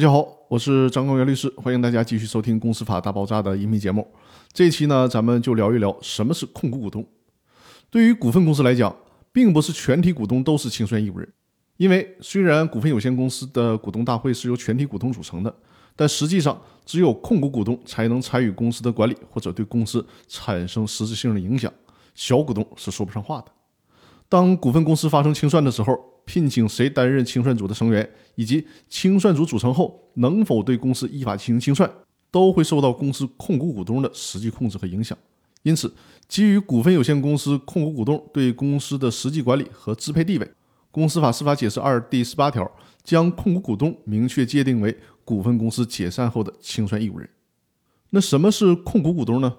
大家好，我是张光元律师，欢迎大家继续收听《公司法大爆炸》的音频节目。这一期呢，咱们就聊一聊什么是控股股东。对于股份公司来讲，并不是全体股东都是清算义务人，因为虽然股份有限公司的股东大会是由全体股东组成的，但实际上只有控股股东才能参与公司的管理或者对公司产生实质性的影响，小股东是说不上话的。当股份公司发生清算的时候，聘请谁担任清算组的成员，以及清算组组成后能否对公司依法进行清算，都会受到公司控股股东的实际控制和影响。因此，基于股份有限公司控股股东对公司的实际管理和支配地位，《公司法司法解释二》第十八条将控股股东明确界定为股份公司解散后的清算义务人。那什么是控股股东呢？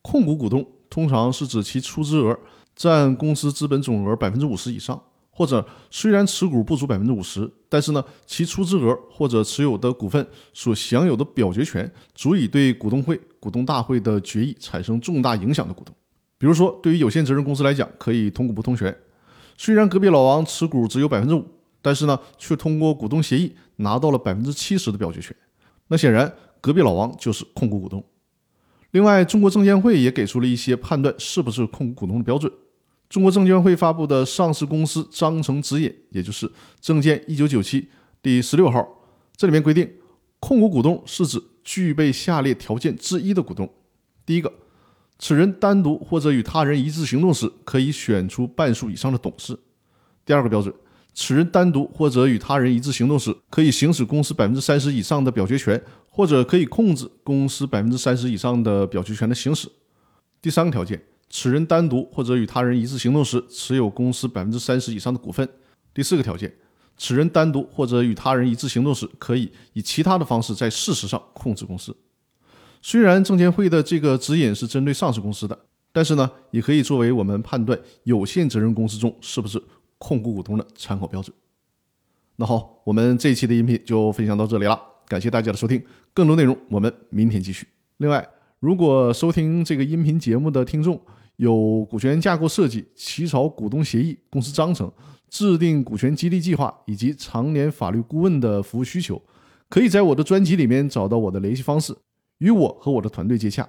控股股东通常是指其出资额占公司资本总额百分之五十以上。或者虽然持股不足百分之五十，但是呢，其出资额或者持有的股份所享有的表决权足以对股东会、股东大会的决议产生重大影响的股东。比如说，对于有限责任公司来讲，可以同股不同权。虽然隔壁老王持股只有百分之五，但是呢，却通过股东协议拿到了百分之七十的表决权。那显然，隔壁老王就是控股股东。另外，中国证监会也给出了一些判断是不是控股股东的标准。中国证监会发布的《上市公司章程指引》，也就是证件一九九七第十六号，这里面规定，控股股东是指具备下列条件之一的股东：第一个，此人单独或者与他人一致行动时，可以选出半数以上的董事；第二个标准，此人单独或者与他人一致行动时，可以行使公司百分之三十以上的表决权，或者可以控制公司百分之三十以上的表决权的行使；第三个条件。此人单独或者与他人一致行动时，持有公司百分之三十以上的股份。第四个条件，此人单独或者与他人一致行动时，可以以其他的方式在事实上控制公司。虽然证监会的这个指引是针对上市公司的，但是呢，也可以作为我们判断有限责任公司中是不是控股股东的参考标准。那好，我们这一期的音频就分享到这里了，感谢大家的收听，更多内容我们明天继续。另外，如果收听这个音频节目的听众，有股权架构设计、起草股东协议、公司章程、制定股权激励计划以及常年法律顾问的服务需求，可以在我的专辑里面找到我的联系方式，与我和我的团队接洽。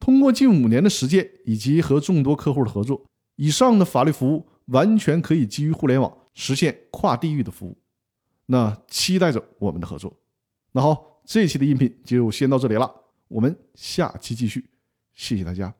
通过近五年的实践以及和众多客户的合作，以上的法律服务完全可以基于互联网实现跨地域的服务。那期待着我们的合作。那好，这期的音频就先到这里了，我们下期继续，谢谢大家。